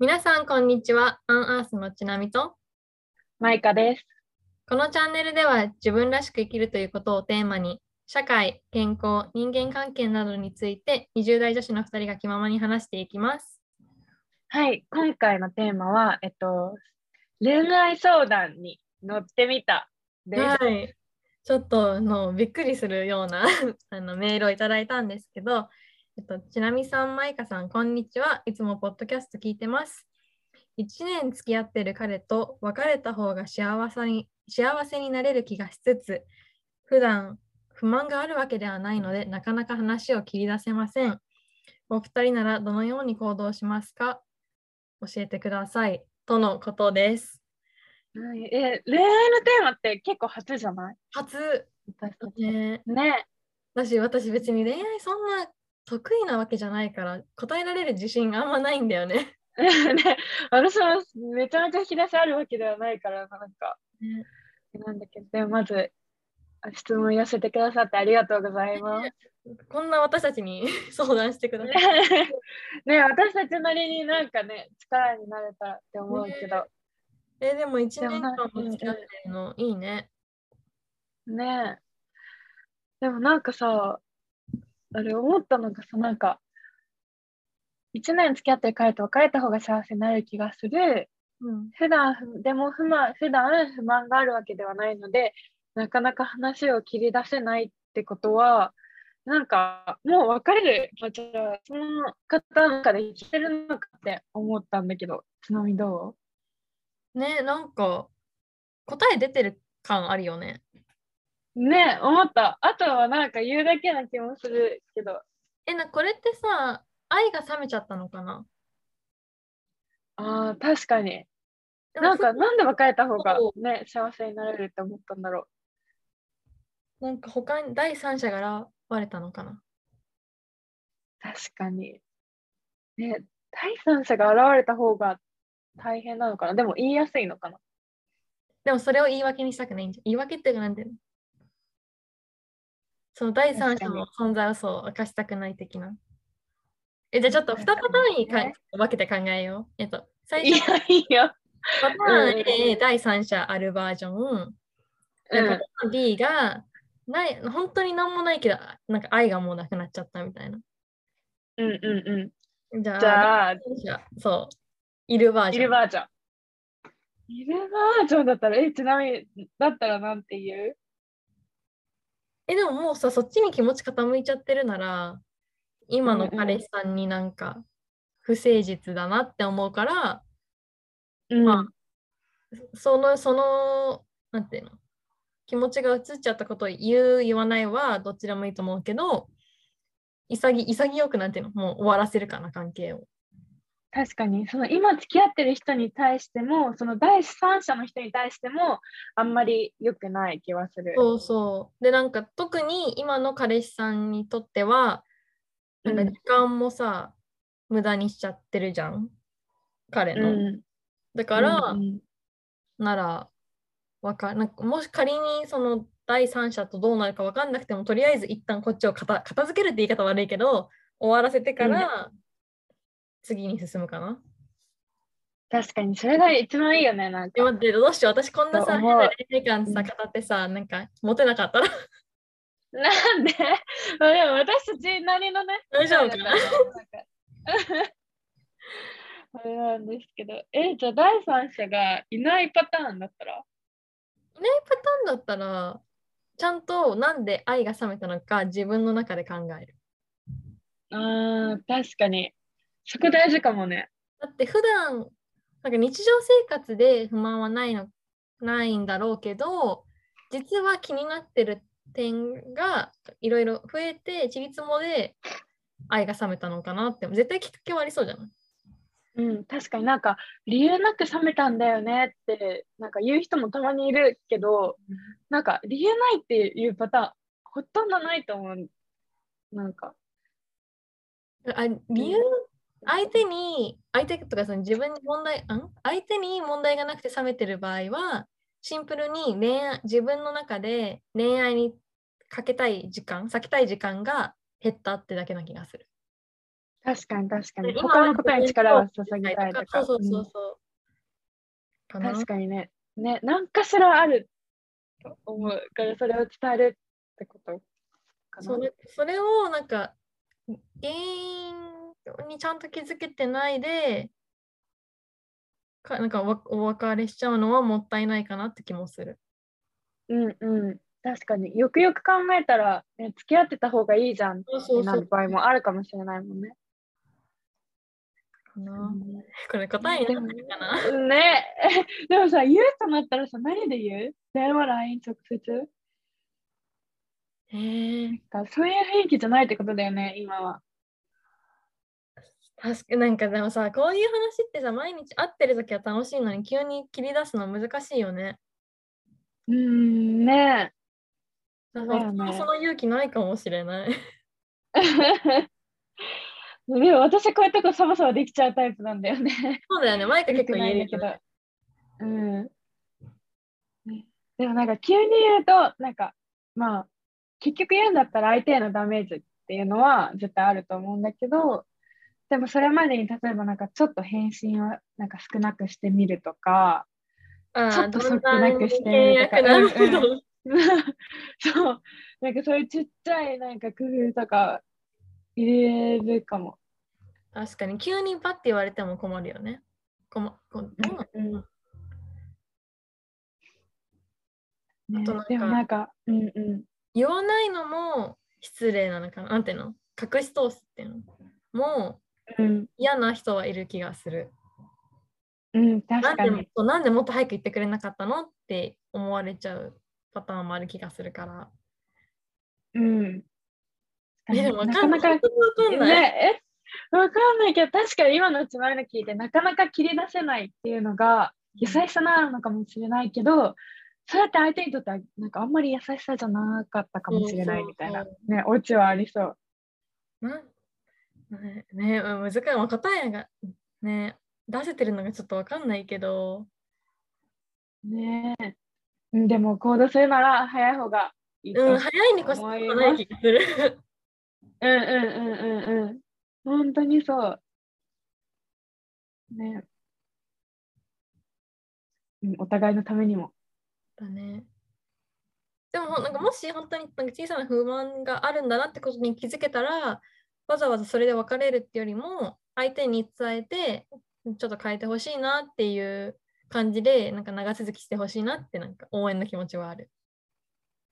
皆さん、こんにちは。アンアースのちなみと、マイカです。このチャンネルでは自分らしく生きるということをテーマに、社会、健康、人間関係などについて20代女子の2人が気ままに話していきます。はい、今回のテーマは、えっと、恋愛相談に乗ってみたです。はい。ちょっとあのびっくりするような あのメールをいただいたんですけど、えっと、ちなみさん、まいかさん、こんにちは。いつもポッドキャスト聞いてます。1年付き合ってる彼と別れた方が幸せに幸せになれる気がしつつ、普段不満があるわけではないので、なかなか話を切り出せません。お二人ならどのように行動しますか？教えてください。とのことです。はいえ恋愛のテーマって結構初じゃない？初、私。ね、ね。私、私別に恋愛そんな得意なわけじゃないから、答えられる自信あんまないんだよね。ね私もめちゃめちゃ引き出しあるわけではないから、なんか、ねなんだけど、でもまず、あ質問寄せてくださってありがとうございます。こんな私たちに 相談してください。ね私たちなりになんかね、力になれたらって思うけど、え、でも1でもなん年間も付き合ってるのいいね。ねえ。でもなんかさ、あれ思ったのがさ、なんか、一年付き合ってる彼と別れた方が幸せになる気がする。うん。普段、でも不満、普段不満があるわけではないので、なかなか話を切り出せないってことは、なんか、もう別れる。まあ、じゃあ、その方の中で生きてるのかって思ったんだけど、ちなみにどね、なんか答え出てる感あるよね。うねえ、思った。あとはなんか言うだけな気もするけど、え、な、これってさ、愛が冷めちゃったのかな？ああ、確かに。なんか、なんで別れた方がそね、幸せになれるって思ったんだろなんか他に第三者が現れたのかな？う。確かに。ね、第三者が現れた方が大変なのかな？でも言いやすいのかな？でもそれを言い訳にしたくないんじゃん。言い訳っていうかなんていうの？その第三者の存在をそう明かしたくない的な。え、じゃあちょっと2パターンにかね分けて考えよう。えっと、最い初や、いいよ。パターンうん A、第三者あるバージョン。うんでパターン B が、ない本当に何もないけど、なんか愛がもうなくなっちゃったみたいな。うんうんうん。じゃあ、じゃあ、そう、いるバージョン。いるバージョン。いるバージョンだったら、え、ちなみに、だったらなんて言う？え、でももうさ、そっちに気持ち傾いちゃってるなら、今の彼氏さんになんか不誠実だなって思うから、うんまその、その、なんていうの、気持ちが移っちゃったことを言う、言わないはどっちでもいいと思うけど、潔潔くなんていうの、もう終わらせるかな、関係を。確かに、その今付き合ってる人に対しても、その第三者の人に対しても、あんまり良くない気はする。そうそう。で、なんか特に今の彼氏さんにとっては、なんかうん。時間もさ、無駄にしちゃってるじゃん、彼の。うん。だから、うんうん。なら、わかなんかもし仮にその第三者とどうなるか分かんなくても、とりあえず一旦こっちを片片付けるって言い方悪いけど、終わらせてから次に進むかな？確かに、それが一番いいよね、なんか。え待って、どうしよう。私こんなさ、変な恋愛観さ、うん語ってさ、なんかモテなかったらなんで？まあでも私たちなりのね、大丈夫かな？あれなんですけど、え、じゃあ第三者がいないパターンだったら？いないパターンだったら、ちゃんとなんで愛が冷めたのか自分の中で考える。あー、確かに。そこ大事かもね。だって普段なんか日常生活で不満はないのないんだろうけど実は気になってる点がいろいろ増えてちりつもで愛が冷めたのかなって絶対きっかけはありそうじゃない？うん、確かになんか理由なく冷めたんだよねってなんか言う人もたまにいるけど、なんか理由ないっていうパターンほとんどないと思う。なんか。あ理由相手に相手とかその自分に問題ん？相手に問題がなくて冷めてる場合はシンプルに恋愛自分の中で恋愛にかけたい時間避けたい時間が減ったってだけな気がする。確かに確かに。今他のことに力を注ぎたいとか。そうそうそうそう。かな？確かにね。ね、何かしらあると思うから、それを伝えるってことかな？それそれをなんか原因にちゃんと気づけてないでかなんかわお別れしちゃうのはもったいないかなって気もする。うんうん。確かに。よくよく考えたら、ね、付き合ってた方がいいじゃんってなる場合もあるかもしれないもんね。これ答えになってるかな、ね。でもさ、言うとなったらさ、何で言う？電話、LINE、直接？へえかそういう雰囲気じゃないってことだよね、今は。確か なんかでもさこういう話ってさ毎日会ってる時は楽しいのに急に切り出すの難しいよね。うーん、ねだだよねその勇気ないかもしれない。でも私こういうとこサバサバできちゃうタイプなんだよね。そうだよね、マイカ結構言えるけどけど。。うん。ねでもなんか急に言うと、なんかまあ結局言うんだったら相手へのダメージっていうのは絶対あると思うんだけど、でもそれまでに例えばなんかちょっと返信をなんか少なくしてみるとか、ああ、ちょっとそっどんなくして契約なるほうんど。そう、なんかそういうちっちゃいなんか工夫とか入れるかも。確かに、急にパッて言われても困るよね。困こんうんあねとなんかでもなんか、うんう言わないのも失礼なのかな。なんていうの？隠し通すっていうの？もん、うん、嫌な人はいる気がする。うん、確かに。なんでもっと早く言ってくれなかったのって思われちゃうパターンもある気がするから。うん。え、でもわなかなか、かんない。わかんない。ね、え、わかんないけど、確かに今のうちのの聞いて、なかなか切り出せないっていうのが、優しさなのかもしれないけど、そうやって相手にとっては、なんかあんまり優しさじゃなかったかもしれないみたいなね、オチはありそう。なねねうん難しい。まあ答えがね、出せてるのがちょっとわかんないけど、ねでも行動するなら早い方がいいとうん。早いに越したことない気がする。うんうんうんうんうん。本当にそう。ね。うん、お互いのためにも。だね。でもなんかもし本当になんか小さな不満があるんだなってことに気づけたらわざわざそれで別れるってよりも相手に伝えてちょっと変えてほしいなっていう感じでなんか長続きしてほしいなってなんか応援の気持ちはある。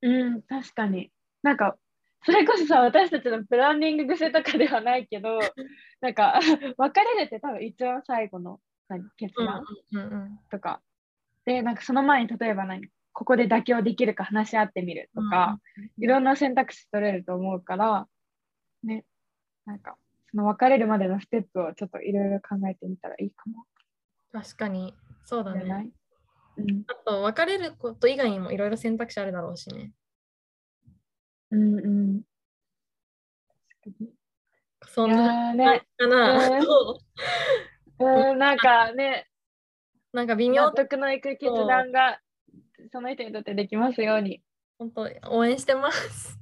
うん、確かに。なんか、それこそさ、私たちのプランニング癖とかではないけど、なんか、別れるって多分一番最後の何決うん断うんうんとか。で、なんかその前に例えば何ここで妥協できるか話し合ってみるとか、いろんな選択肢取れると思うから、ね、なんか、その別れるまでのステップをちょっといろいろ考えてみたらいいかも確かにそうだね。い？うん、あと別れること以外にもいろいろ選択肢あるだろうしね。うん、うん。そんなーね、かな。うん、なんかね、なんか微妙納得のいく決断がその人にとってできますように。本当応援してます。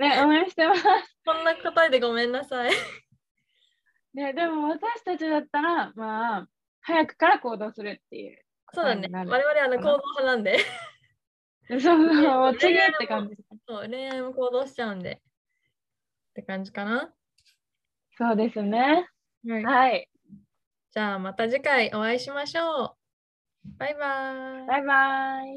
ね、応援してます。こんな答えでごめんなさい。ね、でも私たちだったら、まあ、早くから行動するっていう。そうだね。我々はあの行動派なんで。そうそう次って感じ。そう恋愛も行動しちゃうんで。って感じかな。そうですね。はい。はい。じゃあまた次回お会いしましょう。バイバーイ。バイバイ。